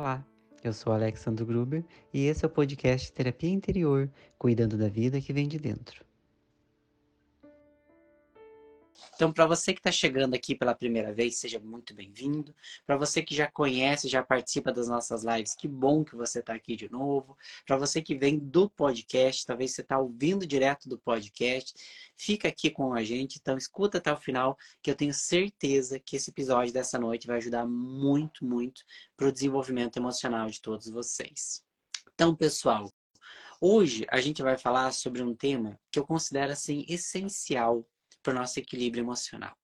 Olá, eu sou Alexandre Gruber e esse é o podcast Terapia Interior, cuidando da vida que vem de dentro. Então, para você que está chegando aqui pela primeira vez, seja muito bem-vindo. Para você que já conhece, já participa das nossas lives, que bom que você está aqui de novo. Para você que vem do podcast, talvez você está ouvindo direto do podcast, fica aqui com a gente. Então, escuta até o final, que eu tenho certeza que esse episódio dessa noite vai ajudar muito, muito para o desenvolvimento emocional de todos vocês. Então, pessoal, hoje a gente vai falar sobre um tema que eu considero assim essencial para o nosso equilíbrio emocional,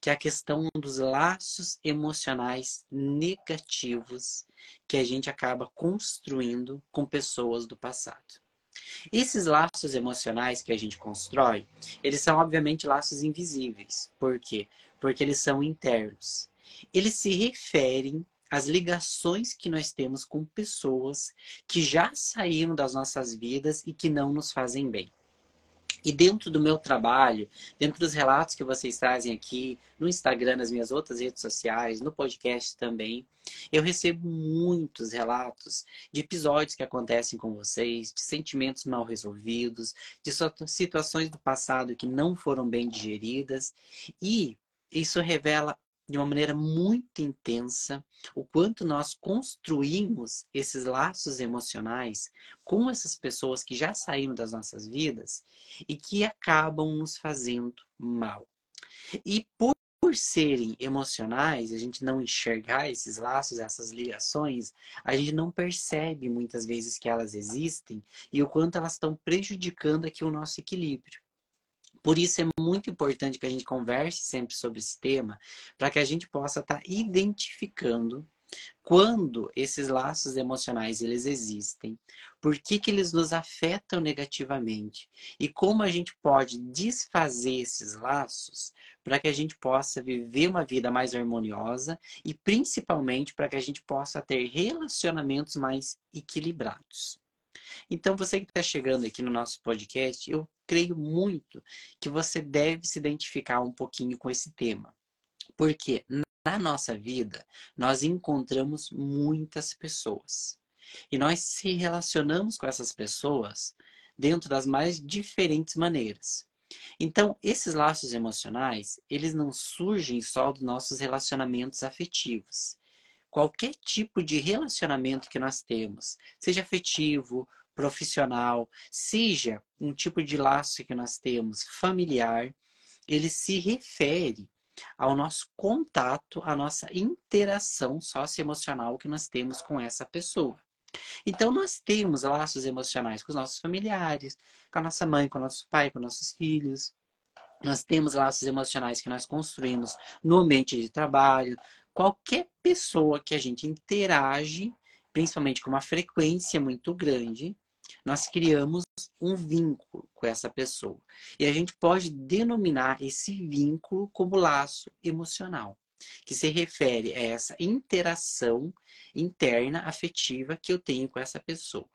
que é a questão dos laços emocionais negativos que a gente acaba construindo com pessoas do passado. Esses laços emocionais que a gente constrói, eles são obviamente laços invisíveis. Por quê? Porque eles são internos. Eles se referem às ligações que nós temos com pessoas que já saíram das nossas vidas e que não nos fazem bem. E dentro do meu trabalho, dentro dos relatos que vocês trazem aqui, no Instagram, nas minhas outras redes sociais, no podcast também, eu recebo muitos relatos de episódios que acontecem com vocês, de sentimentos mal resolvidos, de situações do passado que não foram bem digeridas. E isso revela de uma maneira muito intensa o quanto nós construímos esses laços emocionais com essas pessoas que já saíram das nossas vidas e que acabam nos fazendo mal. E por por serem emocionais, a gente não enxergar esses laços, essas ligações, a gente não percebe muitas vezes que elas existem e o quanto elas estão prejudicando aqui o nosso equilíbrio. Por isso é muito importante que a gente converse sempre sobre esse tema, para que a gente possa estar tá identificando quando esses laços emocionais eles existem, por que, que eles nos afetam negativamente e como a gente pode desfazer esses laços para que a gente possa viver uma vida mais harmoniosa e principalmente para que a gente possa ter relacionamentos mais equilibrados. Então, você que está chegando aqui no nosso podcast, eu creio muito que você deve se identificar um pouquinho com esse tema. Porque na nossa vida, nós encontramos muitas pessoas. E nós se relacionamos com essas pessoas dentro das mais diferentes maneiras. Então, esses laços emocionais, eles não surgem só dos nossos relacionamentos afetivos. Qualquer tipo de relacionamento que nós temos, seja afetivo, profissional, seja um tipo de laço que nós temos familiar, ele se refere ao nosso contato, à nossa interação socioemocional que nós temos com essa pessoa. Então, nós temos laços emocionais com os nossos familiares, com a nossa mãe, com o nosso pai, com nossos filhos. Nós temos laços emocionais que nós construímos no ambiente de trabalho. Qualquer pessoa que a gente interage, principalmente com uma frequência muito grande, nós criamos um vínculo com essa pessoa. E a gente pode denominar esse vínculo como laço emocional, que se refere a essa interação interna afetiva que eu tenho com essa pessoa.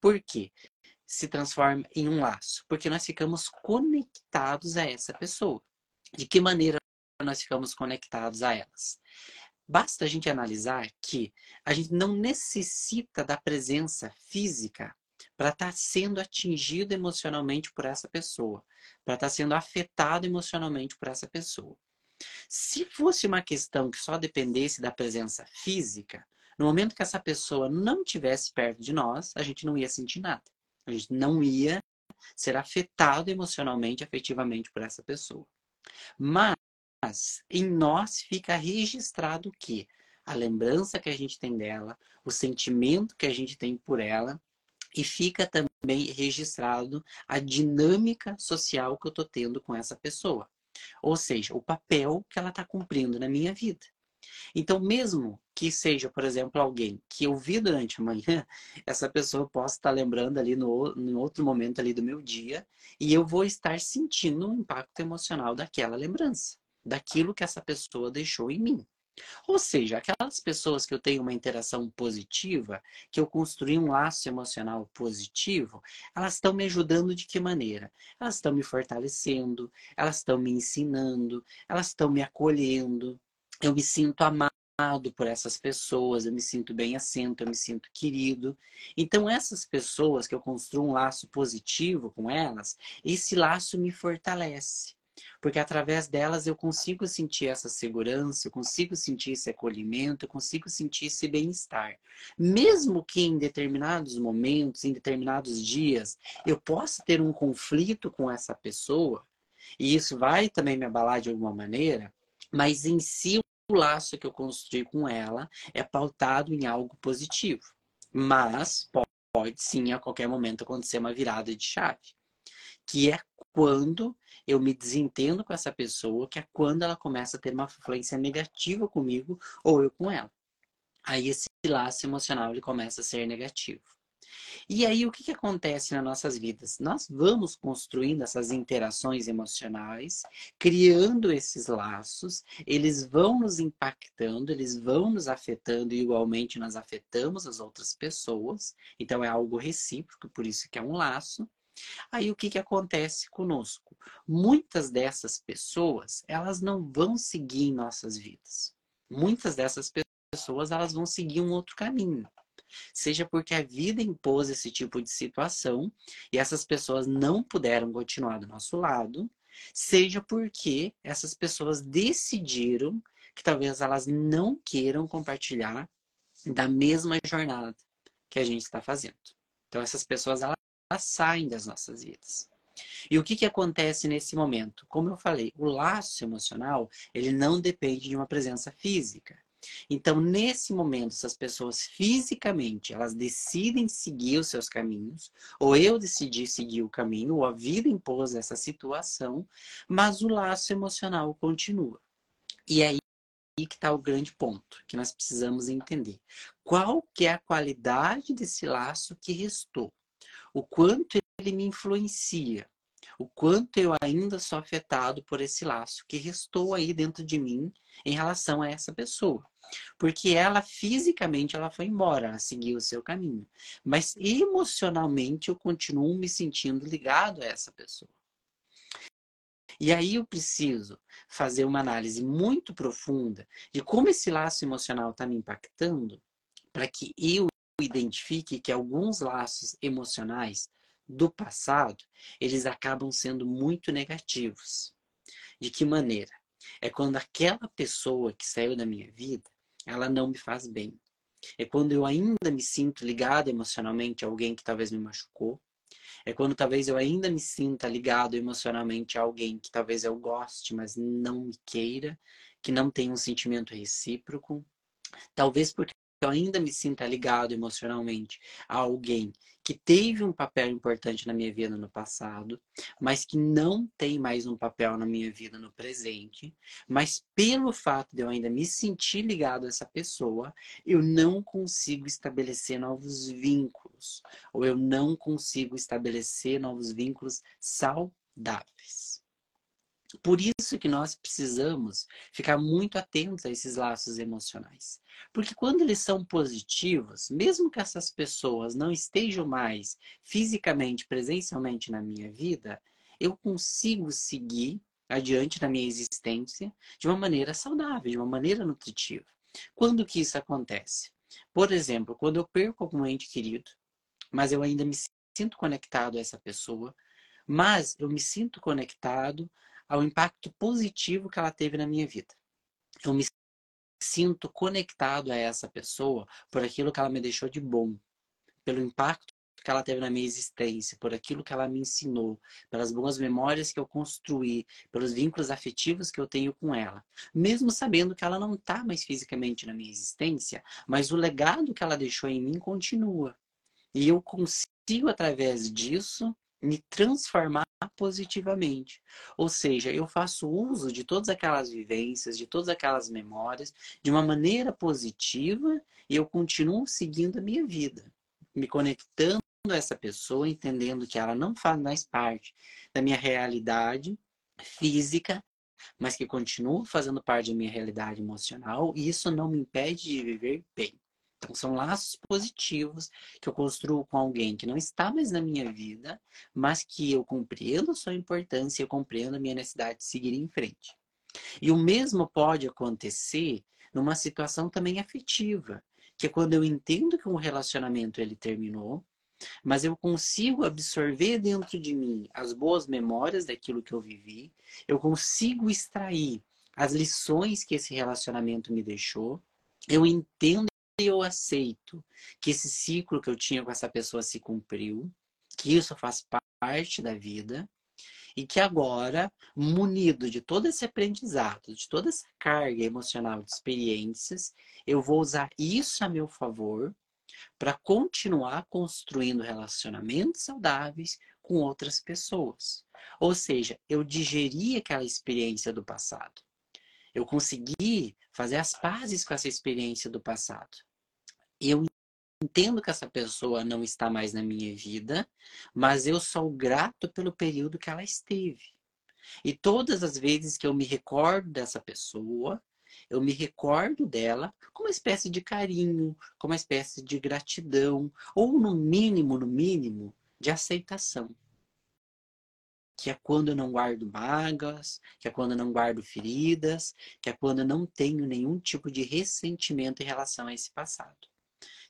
Por quê? Se transforma em um laço, porque nós ficamos conectados a essa pessoa. De que maneira nós ficamos conectados a elas? Basta a gente analisar que a gente não necessita da presença física para estar tá sendo atingido emocionalmente por essa pessoa, para estar tá sendo afetado emocionalmente por essa pessoa. Se fosse uma questão que só dependesse da presença física, no momento que essa pessoa não estivesse perto de nós, a gente não ia sentir nada. A gente não ia ser afetado emocionalmente, afetivamente por essa pessoa. Mas em nós fica registrado que a lembrança que a gente tem dela, o sentimento que a gente tem por ela e fica também registrado a dinâmica social que eu estou tendo com essa pessoa. Ou seja, o papel que ela está cumprindo na minha vida. Então, mesmo que seja, por exemplo, alguém que eu vi durante a manhã, essa pessoa possa estar lembrando ali no, em outro momento ali do meu dia, e eu vou estar sentindo um impacto emocional daquela lembrança, daquilo que essa pessoa deixou em mim. Ou seja, aquelas pessoas que eu tenho uma interação positiva, que eu construí um laço emocional positivo, elas estão me ajudando de que maneira? Elas estão me fortalecendo, elas estão me ensinando, elas estão me acolhendo. Eu me sinto amado por essas pessoas, eu me sinto bem assento, eu me sinto querido. Então, essas pessoas que eu construo um laço positivo com elas, esse laço me fortalece. Porque através delas eu consigo sentir essa segurança, eu consigo sentir esse acolhimento, eu consigo sentir esse bem-estar. Mesmo que em determinados momentos, em determinados dias, eu possa ter um conflito com essa pessoa, e isso vai também me abalar de alguma maneira, mas em si o laço que eu construí com ela é pautado em algo positivo. Mas pode sim a qualquer momento acontecer uma virada de chave, que é quando eu me desentendo com essa pessoa, que é quando ela começa a ter uma influência negativa comigo ou eu com ela. Aí esse laço emocional ele começa a ser negativo. E aí, o que, que acontece nas nossas vidas? Nós vamos construindo essas interações emocionais, criando esses laços, eles vão nos impactando, eles vão nos afetando e igualmente nós afetamos as outras pessoas. Então, é algo recíproco, por isso que é um laço. Aí o que, que acontece conosco? Muitas dessas pessoas, elas não vão seguir em nossas vidas. Muitas dessas pessoas, elas vão seguir um outro caminho seja porque a vida impôs esse tipo de situação e essas pessoas não puderam continuar do nosso lado, seja porque essas pessoas decidiram que talvez elas não queiram compartilhar da mesma jornada que a gente está fazendo. Então essas pessoas elas, saem das nossas vidas. E o que, que acontece nesse momento? Como eu falei, o laço emocional ele não depende de uma presença física. Então, nesse momento, essas pessoas fisicamente, elas decidem seguir os seus caminhos, ou eu decidi seguir o caminho, ou a vida impôs essa situação, mas o laço emocional continua. E é aí que está o grande ponto que nós precisamos entender. Qual que é a qualidade desse laço que restou? O quanto ele me influencia? O quanto eu ainda sou afetado por esse laço que restou aí dentro de mim em relação a essa pessoa. Porque ela fisicamente ela foi embora, ela seguiu o seu caminho. Mas emocionalmente eu continuo me sentindo ligado a essa pessoa. E aí eu preciso fazer uma análise muito profunda de como esse laço emocional está me impactando para que eu identifique que alguns laços emocionais do passado, eles acabam sendo muito negativos. De que maneira? É quando aquela pessoa que saiu da minha vida, ela não me faz bem. É quando eu ainda me sinto ligado emocionalmente a alguém que talvez me machucou. É quando talvez eu ainda me sinta ligado emocionalmente a alguém que talvez eu goste, mas não me queira, que não tenha um sentimento recíproco. Talvez porque eu ainda me sinta ligado emocionalmente a alguém que teve um papel importante na minha vida no passado, mas que não tem mais um papel na minha vida no presente, mas pelo fato de eu ainda me sentir ligado a essa pessoa, eu não consigo estabelecer novos vínculos, ou eu não consigo estabelecer novos vínculos saudáveis. Por isso que nós precisamos ficar muito atentos a esses laços emocionais. Porque quando eles são positivos, mesmo que essas pessoas não estejam mais fisicamente, presencialmente na minha vida, eu consigo seguir adiante na minha existência de uma maneira saudável, de uma maneira nutritiva. Quando que isso acontece? Por exemplo, quando eu perco algum ente querido, mas eu ainda me sinto conectado a essa pessoa, mas eu me sinto conectado ao impacto positivo que ela teve na minha vida. Eu me sinto conectado a essa pessoa por aquilo que ela me deixou de bom, pelo impacto que ela teve na minha existência, por aquilo que ela me ensinou, pelas boas memórias que eu construí, pelos vínculos afetivos que eu tenho com ela. Mesmo sabendo que ela não está mais fisicamente na minha existência, mas o legado que ela deixou em mim continua. E eu consigo, através disso, me transformar positivamente. Ou seja, eu faço uso de todas aquelas vivências, de todas aquelas memórias, de uma maneira positiva e eu continuo seguindo a minha vida, me conectando a essa pessoa, entendendo que ela não faz mais parte da minha realidade física, mas que continua fazendo parte da minha realidade emocional, e isso não me impede de viver bem. Então, são laços positivos que eu construo com alguém que não está mais na minha vida, mas que eu compreendo sua importância eu compreendo a minha necessidade de seguir em frente. E o mesmo pode acontecer numa situação também afetiva, que é quando eu entendo que um relacionamento ele terminou, mas eu consigo absorver dentro de mim as boas memórias daquilo que eu vivi, eu consigo extrair as lições que esse relacionamento me deixou, eu entendo eu aceito que esse ciclo que eu tinha com essa pessoa se cumpriu, que isso faz parte da vida, e que agora, munido de todo esse aprendizado, de toda essa carga emocional de experiências, eu vou usar isso a meu favor para continuar construindo relacionamentos saudáveis com outras pessoas. Ou seja, eu digeri aquela experiência do passado. Eu consegui fazer as pazes com essa experiência do passado. Eu entendo que essa pessoa não está mais na minha vida, mas eu sou grato pelo período que ela esteve. E todas as vezes que eu me recordo dessa pessoa, eu me recordo dela com uma espécie de carinho, com uma espécie de gratidão, ou no mínimo, no mínimo, de aceitação. Que é quando eu não guardo mágoas, que é quando eu não guardo feridas, que é quando eu não tenho nenhum tipo de ressentimento em relação a esse passado.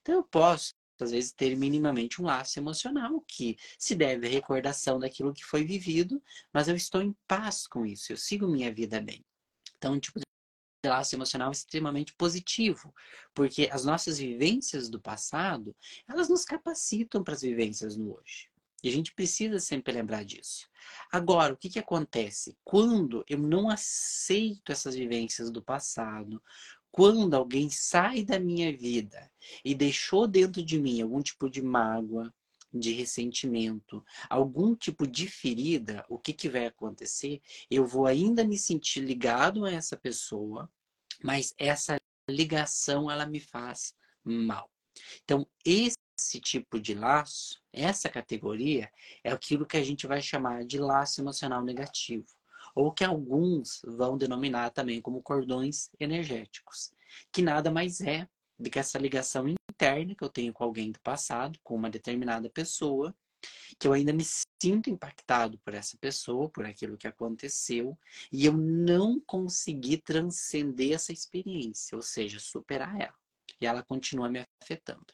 Então eu posso, às vezes, ter minimamente um laço emocional que se deve à recordação daquilo que foi vivido, mas eu estou em paz com isso, eu sigo minha vida bem. Então, um tipo de laço emocional extremamente positivo, porque as nossas vivências do passado, elas nos capacitam para as vivências no hoje. E a gente precisa sempre lembrar disso. Agora, o que, que acontece? Quando eu não aceito essas vivências do passado, quando alguém sai da minha vida e deixou dentro de mim algum tipo de mágoa, de ressentimento, algum tipo de ferida, o que, que vai acontecer? Eu vou ainda me sentir ligado a essa pessoa, mas essa ligação ela me faz mal. Então, esse tipo de laço, essa categoria, é aquilo que a gente vai chamar de laço emocional negativo ou que alguns vão denominar também como cordões energéticos, que nada mais é do que essa ligação interna que eu tenho com alguém do passado, com uma determinada pessoa, que eu ainda me sinto impactado por essa pessoa, por aquilo que aconteceu, e eu não consegui transcender essa experiência, ou seja, superar ela. E ela continua me afetando.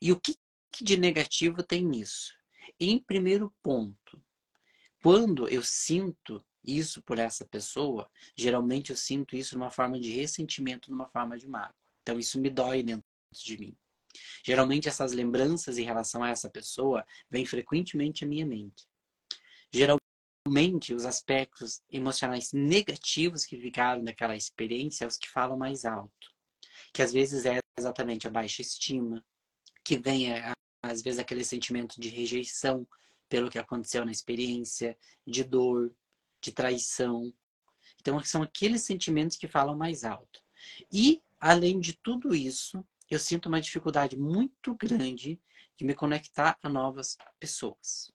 E o que de negativo tem nisso? Em primeiro ponto, quando eu sinto isso por essa pessoa, geralmente eu sinto isso numa forma de ressentimento, numa forma de mágoa. Então isso me dói dentro de mim. Geralmente essas lembranças em relação a essa pessoa vêm frequentemente à minha mente. Geralmente os aspectos emocionais negativos que ficaram daquela experiência é os que falam mais alto. Que às vezes é exatamente a baixa estima, que vem às vezes aquele sentimento de rejeição pelo que aconteceu na experiência, de dor, de traição. Então, são aqueles sentimentos que falam mais alto. E, além de tudo isso, eu sinto uma dificuldade muito grande de me conectar a novas pessoas.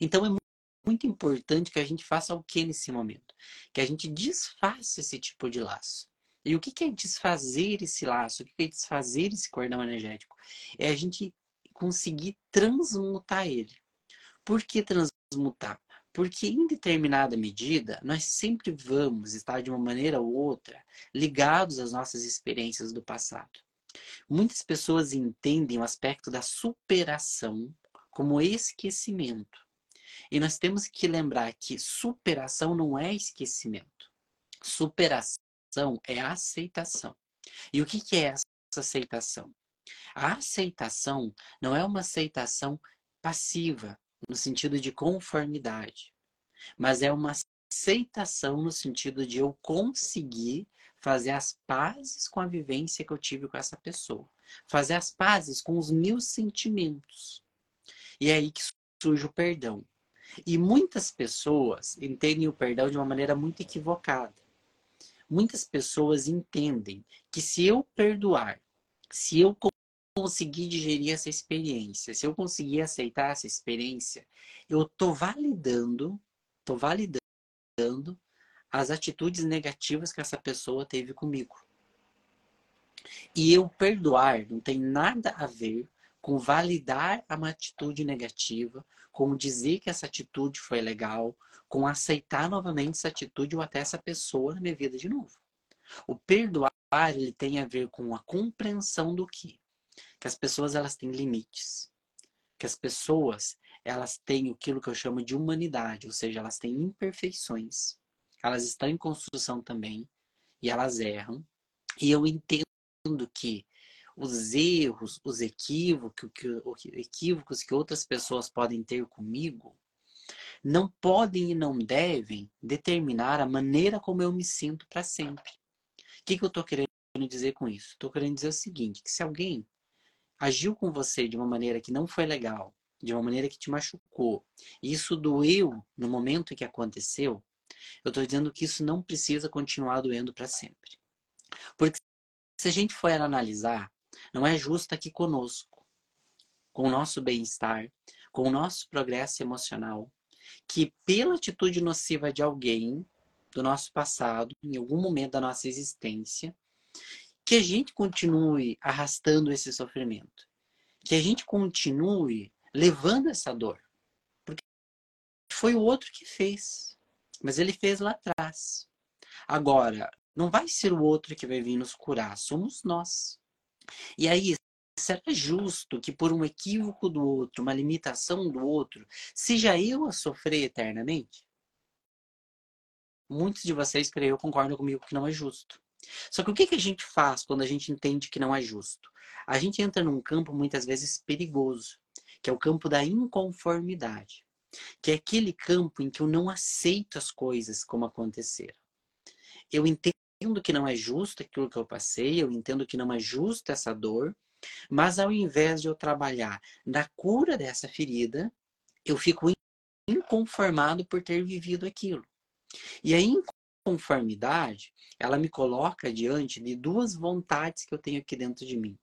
Então, é muito importante que a gente faça o que nesse momento? Que a gente desfaça esse tipo de laço. E o que é desfazer esse laço? O que é desfazer esse cordão energético? É a gente conseguir transmutar ele. Por que transmutar? Porque em determinada medida, nós sempre vamos estar de uma maneira ou outra ligados às nossas experiências do passado. Muitas pessoas entendem o aspecto da superação como esquecimento. E nós temos que lembrar que superação não é esquecimento. Superação é aceitação. E o que é essa aceitação? A aceitação não é uma aceitação passiva, no sentido de conformidade, mas é uma aceitação no sentido de eu conseguir fazer as pazes com a vivência que eu tive com essa pessoa, fazer as pazes com os meus sentimentos. E é aí que surge o perdão. E muitas pessoas entendem o perdão de uma maneira muito equivocada. Muitas pessoas entendem que se eu perdoar, se eu conseguir digerir essa experiência, se eu conseguir aceitar essa experiência, eu tô validando, tô validando as atitudes negativas que essa pessoa teve comigo. E eu perdoar não tem nada a ver com validar uma atitude negativa, com dizer que essa atitude foi legal, com aceitar novamente essa atitude ou até essa pessoa na minha vida de novo. O perdoar ele tem a ver com a compreensão do que? Que as pessoas elas têm limites. Que as pessoas elas têm aquilo que eu chamo de humanidade, ou seja, elas têm imperfeições. Elas estão em construção também e elas erram. E eu entendo que os erros, os equívocos que, equívocos que outras pessoas podem ter comigo não podem e não devem determinar a maneira como eu me sinto para sempre. O que, que eu estou querendo dizer com isso? Estou querendo dizer o seguinte, que se alguém agiu com você de uma maneira que não foi legal, de uma maneira que te machucou, e isso doeu no momento que aconteceu, eu estou dizendo que isso não precisa continuar doendo para sempre. Porque se a gente for analisar, não é justo aqui conosco, com o nosso bem-estar, com o nosso progresso emocional, que pela atitude nociva de alguém do nosso passado, em algum momento da nossa existência, que a gente continue arrastando esse sofrimento, que a gente continue levando essa dor, porque foi o outro que fez, mas ele fez lá atrás. Agora, não vai ser o outro que vai vir nos curar, somos nós. E aí, será justo que por um equívoco do outro, uma limitação do outro, seja eu a sofrer eternamente? Muitos de vocês, creio, concordam comigo que não é justo. Só que o que, que a gente faz quando a gente entende que não é justo? A gente entra num campo muitas vezes perigoso, que é o campo da inconformidade, que é aquele campo em que eu não aceito as coisas como aconteceram. Eu entendo que não é justo aquilo que eu passei, eu entendo que não é justo essa dor, mas ao invés de eu trabalhar na cura dessa ferida, eu fico inconformado por ter vivido aquilo. E a inconformidade, ela me coloca diante de duas vontades que eu tenho aqui dentro de mim.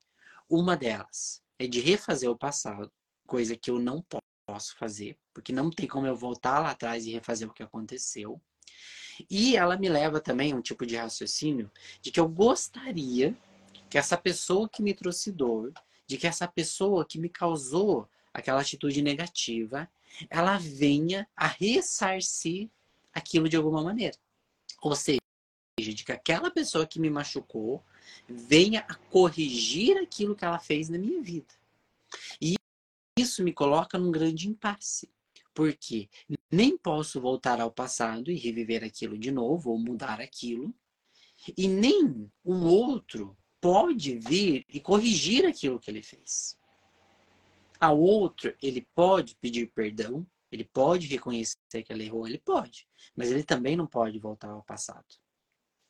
Uma delas é de refazer o passado, coisa que eu não posso fazer, porque não tem como eu voltar lá atrás e refazer o que aconteceu. E ela me leva também a um tipo de raciocínio de que eu gostaria que essa pessoa que me trouxe dor, de que essa pessoa que me causou aquela atitude negativa, ela venha a ressarcir aquilo de alguma maneira. Ou seja, de que aquela pessoa que me machucou venha a corrigir aquilo que ela fez na minha vida. E isso me coloca num grande impasse. Porque nem posso voltar ao passado e reviver aquilo de novo ou mudar aquilo, e nem o outro pode vir e corrigir aquilo que ele fez. A outro, ele pode pedir perdão, ele pode reconhecer que ele errou, ele pode, mas ele também não pode voltar ao passado.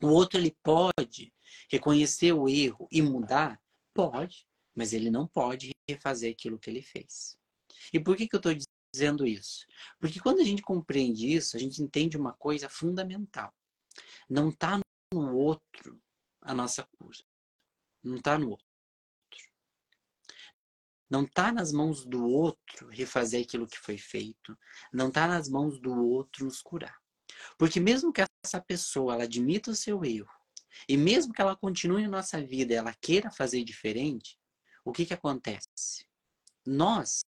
O outro, ele pode reconhecer o erro e mudar? Pode, mas ele não pode refazer aquilo que ele fez. E por que, que eu estou dizendo isso? Porque quando a gente compreende isso, a gente entende uma coisa fundamental. Não está no outro a nossa cura. Não está no outro. Não está nas mãos do outro refazer aquilo que foi feito. Não está nas mãos do outro nos curar. Porque mesmo que essa pessoa ela admita o seu erro, e mesmo que ela continue na nossa vida ela queira fazer diferente, o que, que acontece? Nós,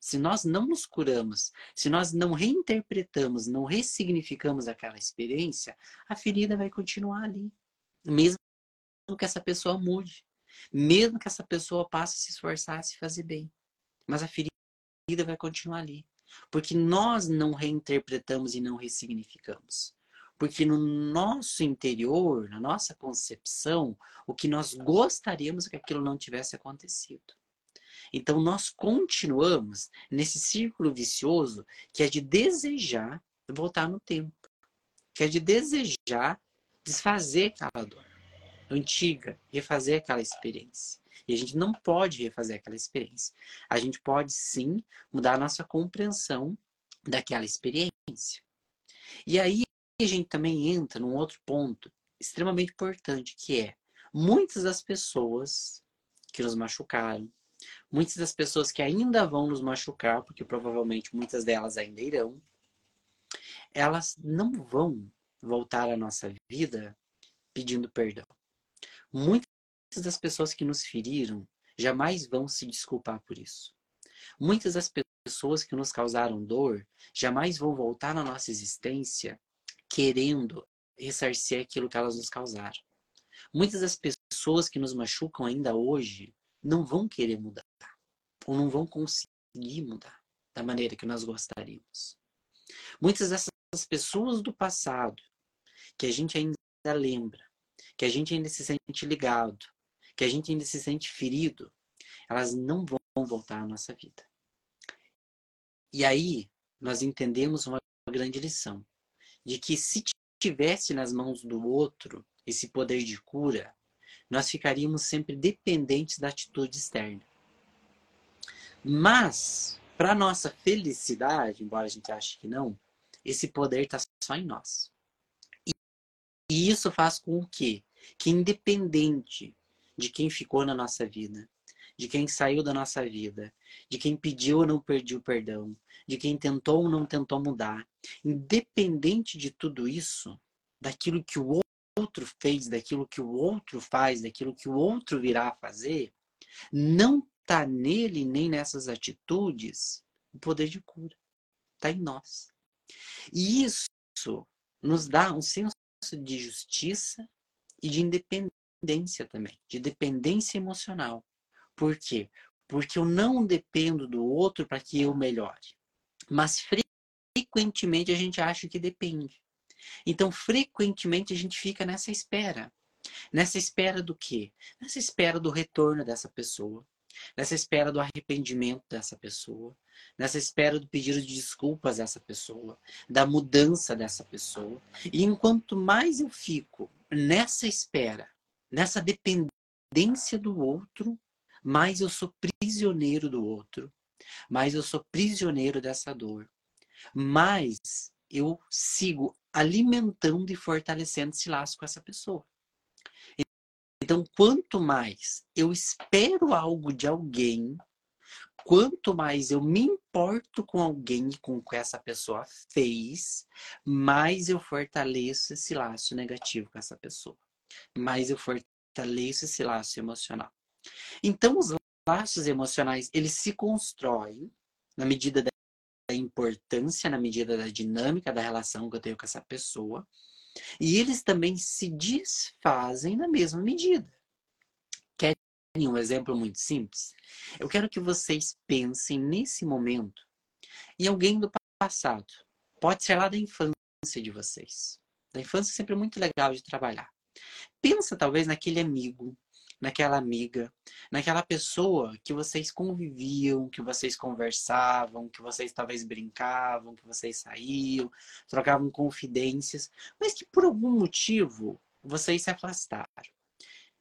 se nós não nos curamos, se nós não reinterpretamos, não ressignificamos aquela experiência, a ferida vai continuar ali. Mesmo que essa pessoa mude. Mesmo que essa pessoa passe a se esforçar a se fazer bem. Mas a ferida vai continuar ali. Porque nós não reinterpretamos e não ressignificamos. Porque no nosso interior, na nossa concepção, o que nós gostaríamos é que aquilo não tivesse acontecido. Então nós continuamos nesse círculo vicioso que é de desejar voltar no tempo, que é de desejar desfazer aquela dor antiga, refazer aquela experiência. E a gente não pode refazer aquela experiência. A gente pode sim mudar a nossa compreensão daquela experiência. E aí a gente também entra num outro ponto extremamente importante, que é muitas das pessoas que nos machucaram, muitas das pessoas que ainda vão nos machucar, porque provavelmente muitas delas ainda irão, elas não vão voltar à nossa vida pedindo perdão. Muitas das pessoas que nos feriram jamais vão se desculpar por isso. Muitas das pessoas que nos causaram dor jamais vão voltar na nossa existência querendo ressarcir aquilo que elas nos causaram. Muitas das pessoas que nos machucam ainda hoje não vão querer mudar, ou não vão conseguir mudar da maneira que nós gostaríamos. Muitas dessas pessoas do passado, que a gente ainda lembra, que a gente ainda se sente ligado, que a gente ainda se sente ferido, elas não vão voltar à nossa vida. E aí, nós entendemos uma grande lição, de que se tivesse nas mãos do outro esse poder de cura, nós ficaríamos sempre dependentes da atitude externa. Mas, para nossa felicidade, embora a gente ache que não, esse poder está só em nós. E isso faz com que, que independente de quem ficou na nossa vida, de quem saiu da nossa vida, de quem pediu ou não pediu perdão, de quem tentou ou não tentou mudar, independente de tudo isso, daquilo que o outro fez, daquilo que o outro faz, daquilo que o outro virá a fazer, não está nele nem nessas atitudes o poder de cura. Está em nós. E isso nos dá um senso de justiça e de independência também, de dependência emocional. Por quê? Porque eu não dependo do outro para que eu melhore. Mas frequentemente a gente acha que depende. Então, frequentemente a gente fica nessa espera. Nessa espera do quê? Nessa espera do retorno dessa pessoa, nessa espera do arrependimento dessa pessoa, nessa espera do pedido de desculpas dessa pessoa, da mudança dessa pessoa. E enquanto mais eu fico nessa espera, nessa dependência do outro, mais eu sou prisioneiro do outro, mais eu sou prisioneiro dessa dor, mais eu sigo alimentando e fortalecendo esse laço com essa pessoa. Então, quanto mais eu espero algo de alguém, quanto mais eu me importo com alguém e com o que essa pessoa fez, mais eu fortaleço esse laço negativo com essa pessoa. Mais eu fortaleço esse laço emocional. Então, os laços emocionais, eles se constroem na medida da importância, na medida da dinâmica da relação que eu tenho com essa pessoa, e eles também se desfazem na mesma medida. Um exemplo muito simples? Eu quero que vocês pensem nesse momento em alguém do passado. Pode ser lá da infância de vocês. Da infância é sempre muito legal de trabalhar. Pensa talvez naquele amigo naquela amiga, naquela pessoa que vocês conviviam, que vocês conversavam, que vocês talvez brincavam, que vocês saíam, trocavam confidências, mas que por algum motivo vocês se afastaram.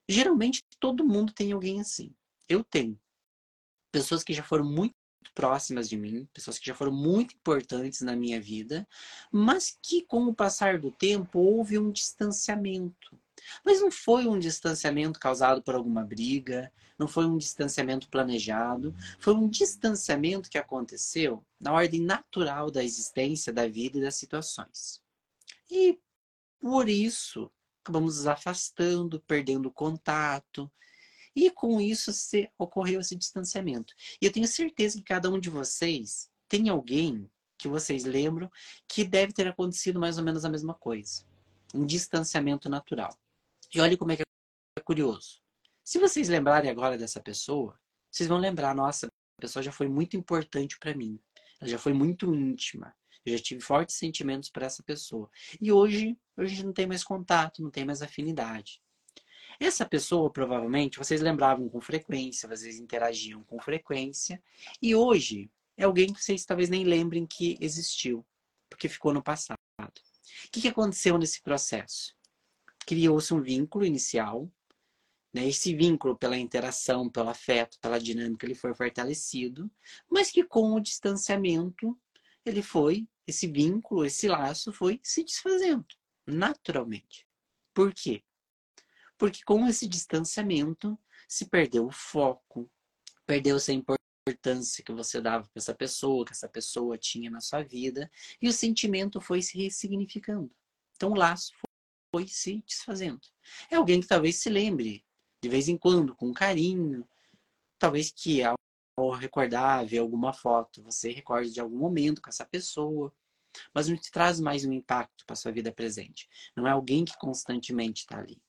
Geralmente todo mundo tem alguém assim. Eu tenho. Pessoas que já foram muito próximas de mim, pessoas que já foram muito importantes na minha vida, mas que com o passar do tempo houve um distanciamento. Mas não foi um distanciamento causado por alguma briga, não foi um distanciamento planejado, foi um distanciamento que aconteceu na ordem natural da existência, da vida e das situações. E por isso acabamos nos afastando, perdendo contato, e com isso se, ocorreu esse distanciamento. E eu tenho certeza que cada um de vocês tem alguém que vocês lembram que deve ter acontecido mais ou menos a mesma coisa. Um distanciamento natural. E olha como é que é curioso. Se vocês lembrarem agora dessa pessoa, vocês vão lembrar, nossa, a pessoa já foi muito importante para mim. Ela já foi muito íntima. Eu já tive fortes sentimentos para essa pessoa. E hoje, a gente não tem mais contato, não tem mais afinidade. Essa pessoa, provavelmente, vocês lembravam com frequência, vocês interagiam com frequência. E hoje é alguém que vocês talvez nem lembrem que existiu, porque ficou no passado. O que aconteceu nesse processo? criou-se um vínculo inicial. Né? Esse vínculo, pela interação, pelo afeto, pela dinâmica, ele foi fortalecido, mas que com o distanciamento, ele foi, esse vínculo, esse laço foi se desfazendo, naturalmente. Por quê? Porque com esse distanciamento se perdeu o foco, perdeu-se a importância que você dava para essa pessoa, que essa pessoa tinha na sua vida, e o sentimento foi se ressignificando. Então o laço foi se desfazendo. É alguém que talvez se lembre, de vez em quando, com carinho. Talvez que ao recordar, ver alguma foto, você recorde de algum momento com essa pessoa. Mas não te traz mais um impacto para sua vida presente. Não é alguém que constantemente está ali.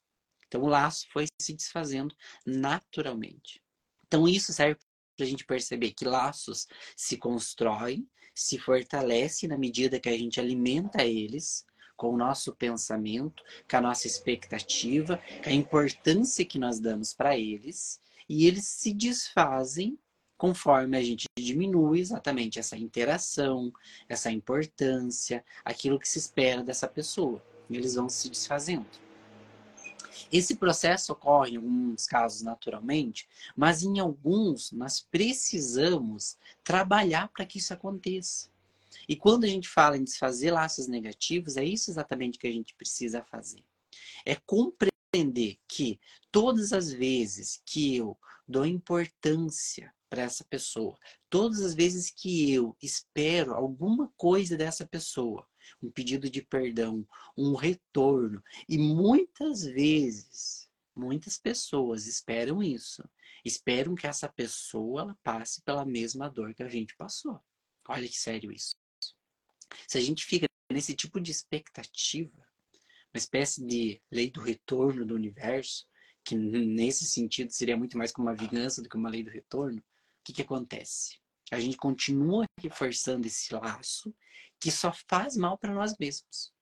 Então o laço foi se desfazendo naturalmente. Então isso serve para a gente perceber que laços se constroem, se fortalecem na medida que a gente alimenta eles com o nosso pensamento, com a nossa expectativa, com a importância que nós damos para eles, e eles se desfazem conforme a gente diminui exatamente essa interação, essa importância, aquilo que se espera dessa pessoa. Eles vão se desfazendo. Esse processo ocorre em alguns casos naturalmente, mas em alguns nós precisamos trabalhar para que isso aconteça. E quando a gente fala em desfazer laços negativos, é isso exatamente que a gente precisa fazer. É compreender que todas as vezes que eu dou importância para essa pessoa, todas as vezes que eu espero alguma coisa dessa pessoa, um pedido de perdão, um retorno, e muitas vezes, muitas pessoas esperam isso, esperam que essa pessoa passe pela mesma dor que a gente passou. Olha que sério isso. Se a gente fica nesse tipo de expectativa, uma espécie de lei do retorno do universo, que nesse sentido seria muito mais como uma vingança do que uma lei do retorno, o que, que acontece? A gente continua reforçando esse laço que só faz mal para nós mesmos.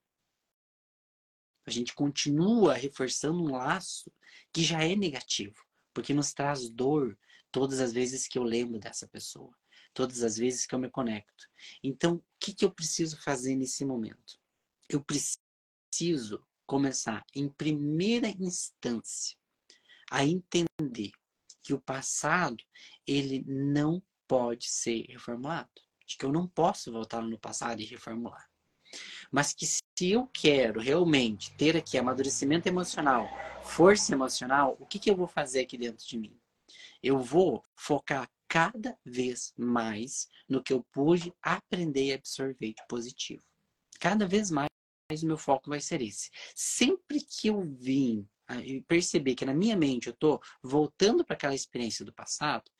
A gente continua reforçando um laço que já é negativo, porque nos traz dor todas as vezes que eu lembro dessa pessoa todas as vezes que eu me conecto. Então, o que, que eu preciso fazer nesse momento? Eu preciso começar, em primeira instância, a entender que o passado ele não pode ser reformulado. De que eu não posso voltar no passado e reformular. Mas que se eu quero realmente ter aqui amadurecimento emocional, força emocional, o que, que eu vou fazer aqui dentro de mim? Eu vou focar cada vez mais no que eu pude aprender e absorver de positivo. Cada vez mais o meu foco vai ser esse. Sempre que eu vim perceber que na minha mente eu estou voltando para aquela experiência do passado,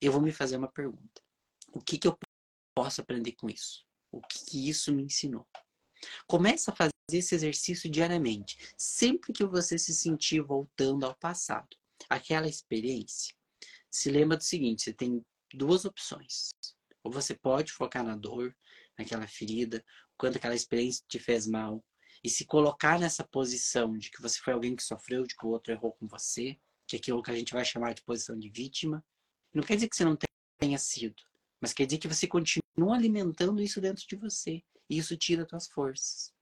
eu vou me fazer uma pergunta. O que, que eu posso aprender com isso? O que, que isso me ensinou? Começa a fazer esse exercício diariamente. Sempre que você se sentir voltando ao passado, aquela experiência, se lembra do seguinte: você tem duas opções. Ou você pode focar na dor, naquela ferida, quando aquela experiência te fez mal, e se colocar nessa posição de que você foi alguém que sofreu, de que o outro errou com você, que é aquilo que a gente vai chamar de posição de vítima. Não quer dizer que você não tenha sido, mas quer dizer que você continua alimentando isso dentro de você. E isso tira suas forças.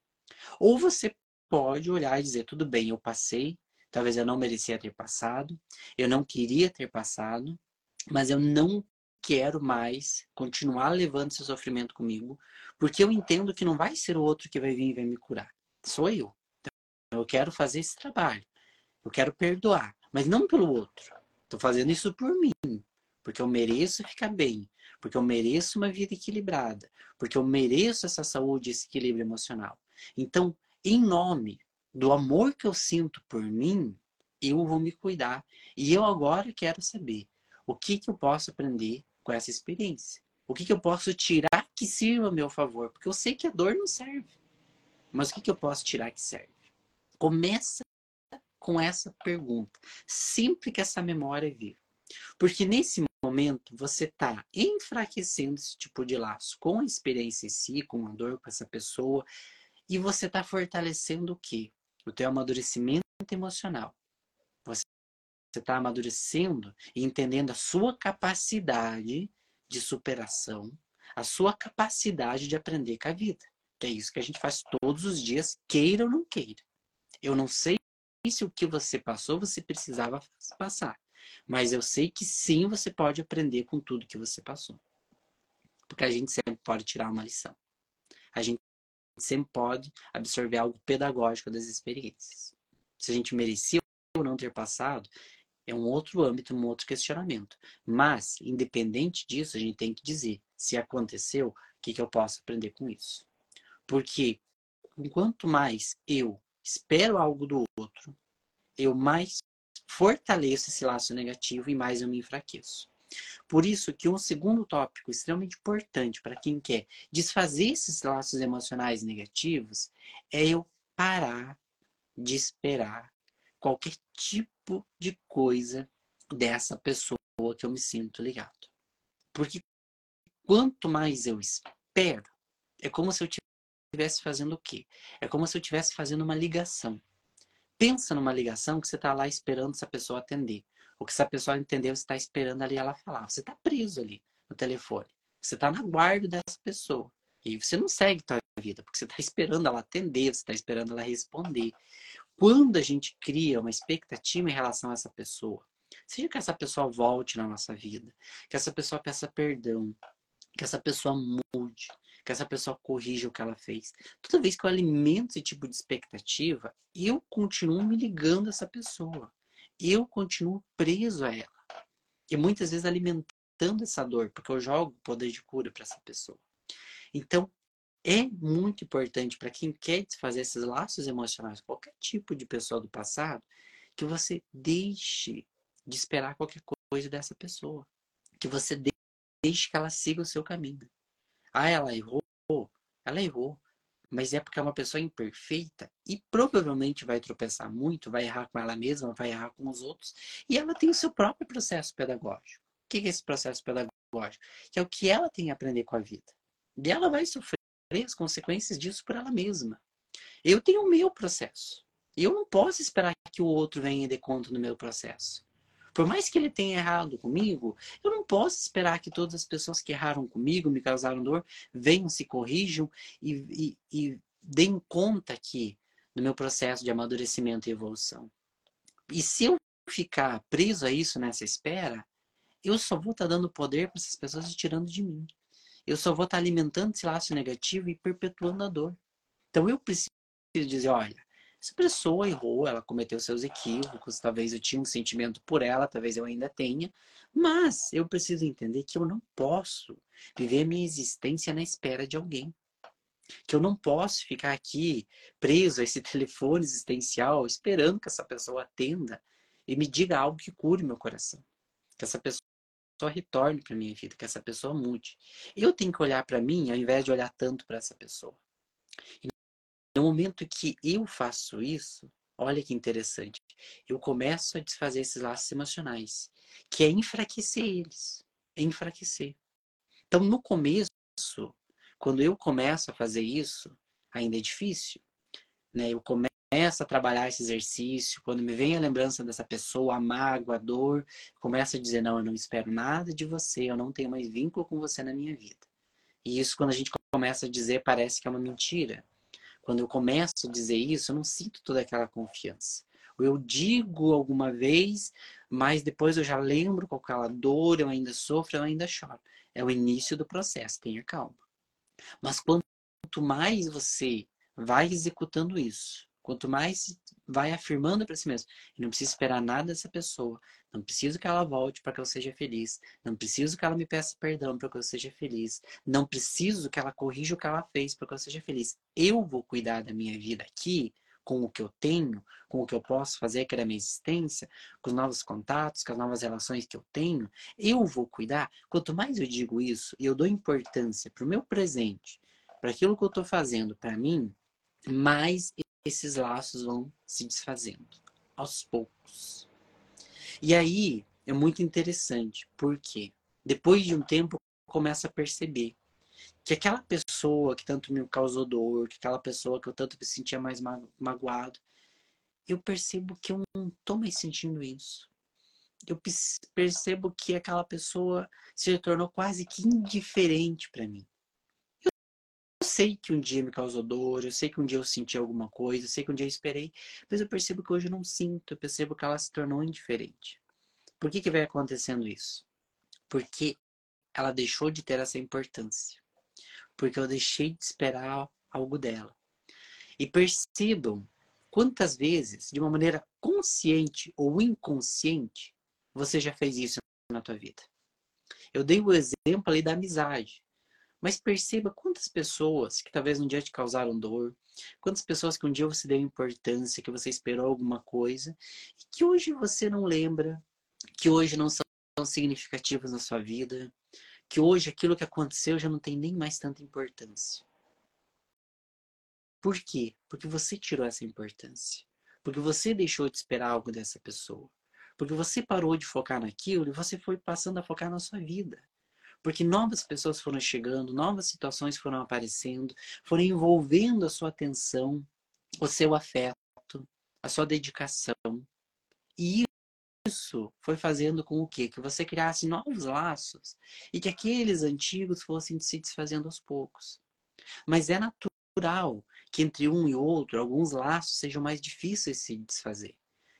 Ou você pode olhar e dizer: tudo bem, eu passei, Talvez eu não merecia ter passado, eu não queria ter passado, mas eu não quero mais continuar levando esse sofrimento comigo, porque eu entendo que não vai ser o outro que vai vir e vai me curar. Sou eu. Então, eu quero fazer esse trabalho. Eu quero perdoar, mas não pelo outro. Estou fazendo isso por mim, porque eu mereço ficar bem, porque eu mereço uma vida equilibrada, porque eu mereço essa saúde, esse equilíbrio emocional. Então, em nome do amor que eu sinto por mim, eu vou me cuidar. E eu agora quero saber o que, que eu posso aprender com essa experiência. O que, que eu posso tirar que sirva a meu favor? Porque eu sei que a dor não serve. Mas o que, que eu posso tirar que serve? Começa com essa pergunta. Sempre que essa memória vir. Porque nesse momento você está enfraquecendo esse tipo de laço com a experiência em si, com a dor com essa pessoa. E você está fortalecendo o quê? o teu amadurecimento emocional. Você está amadurecendo e entendendo a sua capacidade de superação, a sua capacidade de aprender com a vida. É isso que a gente faz todos os dias, queira ou não queira. Eu não sei se o que você passou você precisava passar, mas eu sei que sim você pode aprender com tudo que você passou. Porque a gente sempre pode tirar uma lição. A gente sempre pode absorver algo pedagógico das experiências. Se a gente merecia ou não ter passado, é um outro âmbito, um outro questionamento. Mas, independente disso, a gente tem que dizer: se aconteceu, o que, que eu posso aprender com isso? Porque, quanto mais eu espero algo do outro, eu mais fortaleço esse laço negativo e mais eu me enfraqueço. Por isso que um segundo tópico extremamente importante para quem quer desfazer esses laços emocionais negativos é eu parar de esperar qualquer tipo de coisa dessa pessoa que eu me sinto ligado. Porque quanto mais eu espero, é como se eu estivesse fazendo o quê? É como se eu estivesse fazendo uma ligação. Pensa numa ligação que você está lá esperando essa pessoa atender. O que essa pessoa entendeu, você está esperando ali ela falar. Você está preso ali no telefone. Você está na guarda dessa pessoa. E você não segue a sua vida, porque você está esperando ela atender, você está esperando ela responder. Quando a gente cria uma expectativa em relação a essa pessoa, seja que essa pessoa volte na nossa vida, que essa pessoa peça perdão, que essa pessoa mude, que essa pessoa corrija o que ela fez. Toda vez que eu alimento esse tipo de expectativa, eu continuo me ligando a essa pessoa. Eu continuo preso a ela. E muitas vezes alimentando essa dor, porque eu jogo poder de cura para essa pessoa. Então, é muito importante para quem quer desfazer esses laços emocionais, qualquer tipo de pessoa do passado, que você deixe de esperar qualquer coisa dessa pessoa. Que você deixe que ela siga o seu caminho. Ah, ela errou? Ela errou. Mas é porque é uma pessoa imperfeita e provavelmente vai tropeçar muito, vai errar com ela mesma, vai errar com os outros. E ela tem o seu próprio processo pedagógico. O que é esse processo pedagógico? Que é o que ela tem a aprender com a vida. E ela vai sofrer as consequências disso por ela mesma. Eu tenho o meu processo. Eu não posso esperar que o outro venha de conta no meu processo. Por mais que ele tenha errado comigo, eu não posso esperar que todas as pessoas que erraram comigo, me causaram dor, venham, se corrijam e, e, e deem conta aqui do meu processo de amadurecimento e evolução. E se eu ficar preso a isso nessa espera, eu só vou estar dando poder para essas pessoas e tirando de mim. Eu só vou estar alimentando esse laço negativo e perpetuando a dor. Então eu preciso dizer, olha, essa pessoa errou, ela cometeu seus equívocos, talvez eu tinha um sentimento por ela, talvez eu ainda tenha, mas eu preciso entender que eu não posso viver a minha existência na espera de alguém. Que eu não posso ficar aqui preso a esse telefone existencial esperando que essa pessoa atenda e me diga algo que cure meu coração. Que essa pessoa retorne para minha vida, que essa pessoa mude. Eu tenho que olhar para mim ao invés de olhar tanto para essa pessoa. No momento que eu faço isso, olha que interessante, eu começo a desfazer esses laços emocionais, que é enfraquecer eles, é enfraquecer. Então, no começo, quando eu começo a fazer isso, ainda é difícil, né? Eu começo a trabalhar esse exercício, quando me vem a lembrança dessa pessoa, a mágoa, a dor, começo a dizer, não, eu não espero nada de você, eu não tenho mais vínculo com você na minha vida. E isso, quando a gente começa a dizer, parece que é uma mentira. Quando eu começo a dizer isso, eu não sinto toda aquela confiança. Ou eu digo alguma vez, mas depois eu já lembro com aquela dor, eu ainda sofro, eu ainda choro. É o início do processo, tenha calma. Mas quanto mais você vai executando isso, quanto mais vai afirmando para si mesmo, não preciso esperar nada dessa pessoa, não preciso que ela volte para que eu seja feliz. Não preciso que ela me peça perdão para que eu seja feliz. Não preciso que ela corrija o que ela fez para que eu seja feliz. Eu vou cuidar da minha vida aqui, com o que eu tenho, com o que eu posso fazer, que é minha existência, com os novos contatos, com as novas relações que eu tenho. Eu vou cuidar. Quanto mais eu digo isso e eu dou importância para o meu presente, para aquilo que eu estou fazendo para mim, mais esses laços vão se desfazendo aos poucos. E aí é muito interessante, porque depois de um tempo eu começo a perceber que aquela pessoa que tanto me causou dor, que aquela pessoa que eu tanto me sentia mais magoado, eu percebo que eu não estou mais sentindo isso. Eu percebo que aquela pessoa se tornou quase que indiferente para mim. Eu sei que um dia me causou dor, eu sei que um dia eu senti alguma coisa, eu sei que um dia eu esperei, mas eu percebo que hoje eu não sinto, eu percebo que ela se tornou indiferente. Por que, que vai acontecendo isso? Porque ela deixou de ter essa importância. Porque eu deixei de esperar algo dela. E percebam quantas vezes, de uma maneira consciente ou inconsciente, você já fez isso na tua vida. Eu dei o exemplo ali da amizade. Mas perceba quantas pessoas que talvez um dia te causaram dor, quantas pessoas que um dia você deu importância, que você esperou alguma coisa, e que hoje você não lembra, que hoje não são significativas na sua vida, que hoje aquilo que aconteceu já não tem nem mais tanta importância. Por quê? Porque você tirou essa importância. Porque você deixou de esperar algo dessa pessoa. Porque você parou de focar naquilo e você foi passando a focar na sua vida. Porque novas pessoas foram chegando, novas situações foram aparecendo, foram envolvendo a sua atenção, o seu afeto, a sua dedicação. E isso foi fazendo com o quê? Que você criasse novos laços e que aqueles antigos fossem se desfazendo aos poucos. Mas é natural que entre um e outro alguns laços sejam mais difíceis de se desfazer,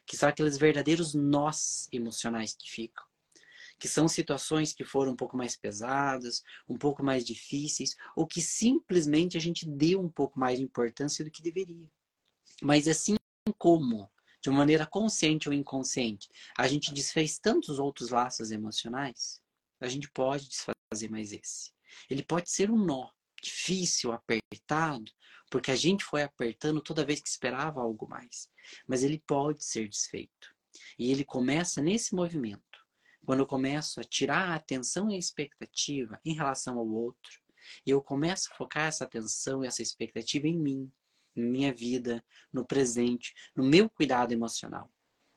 que são aqueles verdadeiros nós emocionais que ficam que são situações que foram um pouco mais pesadas, um pouco mais difíceis, ou que simplesmente a gente deu um pouco mais de importância do que deveria. Mas assim como, de uma maneira consciente ou inconsciente, a gente desfez tantos outros laços emocionais, a gente pode desfazer mais esse. Ele pode ser um nó difícil, apertado, porque a gente foi apertando toda vez que esperava algo mais. Mas ele pode ser desfeito. E ele começa nesse movimento quando eu começo a tirar a atenção e a expectativa em relação ao outro, e eu começo a focar essa atenção e essa expectativa em mim, em minha vida, no presente, no meu cuidado emocional.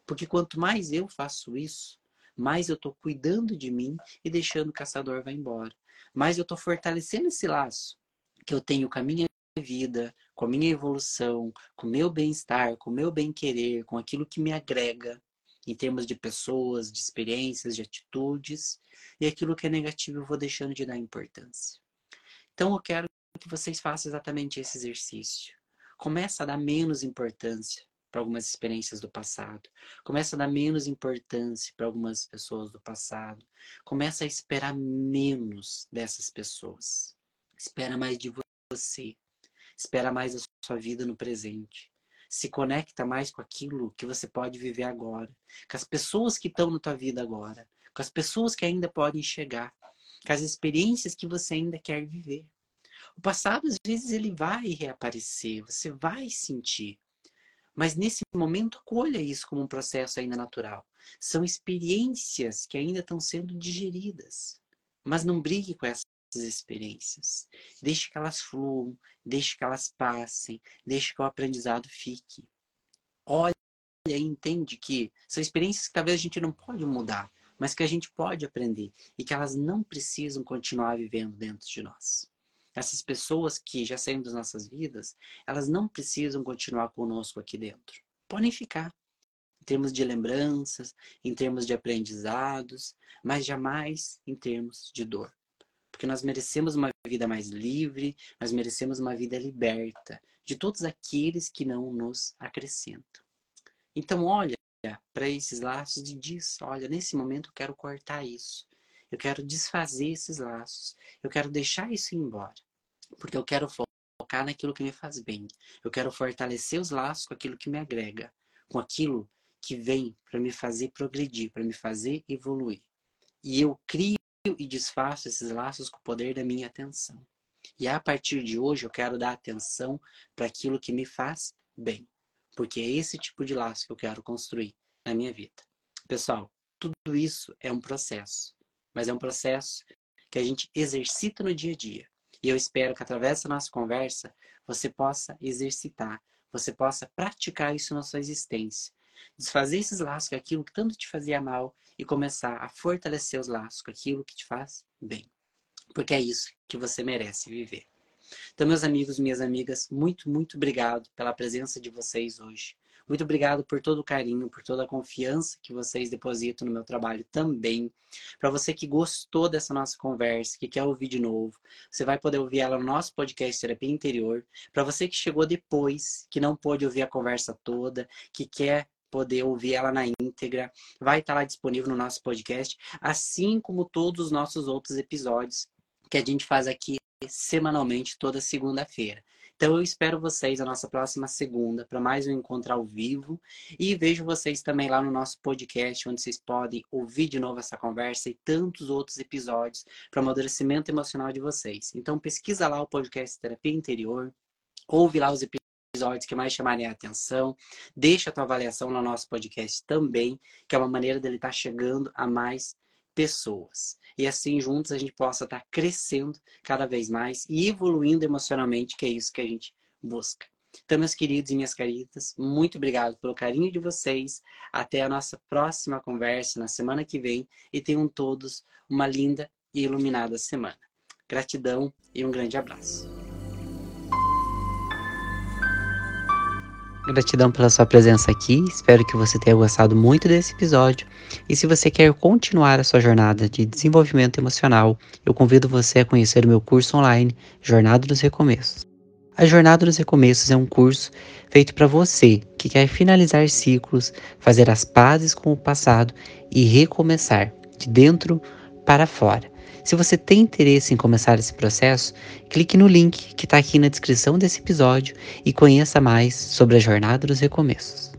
Porque quanto mais eu faço isso, mais eu estou cuidando de mim e deixando o caçador vá embora. Mais eu estou fortalecendo esse laço que eu tenho com a minha vida, com a minha evolução, com o meu bem-estar, com o meu bem-querer, com aquilo que me agrega em termos de pessoas, de experiências, de atitudes, e aquilo que é negativo eu vou deixando de dar importância. Então eu quero que vocês façam exatamente esse exercício. Começa a dar menos importância para algumas experiências do passado. Começa a dar menos importância para algumas pessoas do passado. Começa a esperar menos dessas pessoas. Espera mais de você. Espera mais a sua vida no presente se conecta mais com aquilo que você pode viver agora, com as pessoas que estão na tua vida agora, com as pessoas que ainda podem chegar, com as experiências que você ainda quer viver. O passado, às vezes, ele vai reaparecer, você vai sentir. Mas nesse momento, acolha isso como um processo ainda natural. São experiências que ainda estão sendo digeridas. Mas não brigue com essas experiências. Deixe que elas fluam, deixe que elas passem, deixe que o aprendizado fique. Olha e entende que são experiências que talvez a gente não pode mudar, mas que a gente pode aprender e que elas não precisam continuar vivendo dentro de nós. Essas pessoas que já saíram das nossas vidas, elas não precisam continuar conosco aqui dentro. Podem ficar em termos de lembranças, em termos de aprendizados, mas jamais em termos de dor. Porque nós merecemos uma vida mais livre, nós merecemos uma vida liberta de todos aqueles que não nos acrescentam. Então, olha para esses laços e diz: olha, nesse momento eu quero cortar isso. Eu quero desfazer esses laços. Eu quero deixar isso embora. Porque eu quero focar naquilo que me faz bem. Eu quero fortalecer os laços com aquilo que me agrega, com aquilo que vem para me fazer progredir, para me fazer evoluir. E eu crio e desfaço esses laços com o poder da minha atenção. E a partir de hoje eu quero dar atenção para aquilo que me faz bem. Porque é esse tipo de laço que eu quero construir na minha vida. Pessoal, tudo isso é um processo. Mas é um processo que a gente exercita no dia a dia. E eu espero que através da nossa conversa você possa exercitar, você possa praticar isso na sua existência. Desfazer esses laços com aquilo que tanto te fazia mal e começar a fortalecer os laços com aquilo que te faz bem. Porque é isso que você merece viver. Então, meus amigos, minhas amigas, muito, muito obrigado pela presença de vocês hoje. Muito obrigado por todo o carinho, por toda a confiança que vocês depositam no meu trabalho também. Para você que gostou dessa nossa conversa, que quer ouvir de novo, você vai poder ouvir ela no nosso podcast Terapia Interior. Para você que chegou depois, que não pôde ouvir a conversa toda, que quer poder ouvir ela na íntegra. Vai estar lá disponível no nosso podcast, assim como todos os nossos outros episódios que a gente faz aqui semanalmente toda segunda-feira. Então eu espero vocês na nossa próxima segunda para mais um encontro ao vivo e vejo vocês também lá no nosso podcast onde vocês podem ouvir de novo essa conversa e tantos outros episódios para o amadurecimento emocional de vocês. Então pesquisa lá o podcast Terapia Interior, ouve lá os episódios episódios que mais chamarem a atenção. Deixa a tua avaliação no nosso podcast também, que é uma maneira dele estar tá chegando a mais pessoas. E assim, juntos, a gente possa estar tá crescendo cada vez mais e evoluindo emocionalmente, que é isso que a gente busca. Então, meus queridos e minhas queridas, muito obrigado pelo carinho de vocês. Até a nossa próxima conversa na semana que vem e tenham todos uma linda e iluminada semana. Gratidão e um grande abraço. Gratidão pela sua presença aqui. Espero que você tenha gostado muito desse episódio. E se você quer continuar a sua jornada de desenvolvimento emocional, eu convido você a conhecer o meu curso online Jornada dos Recomeços. A Jornada dos Recomeços é um curso feito para você que quer finalizar ciclos, fazer as pazes com o passado e recomeçar de dentro para fora. Se você tem interesse em começar esse processo, clique no link que está aqui na descrição desse episódio e conheça mais sobre a Jornada dos Recomeços.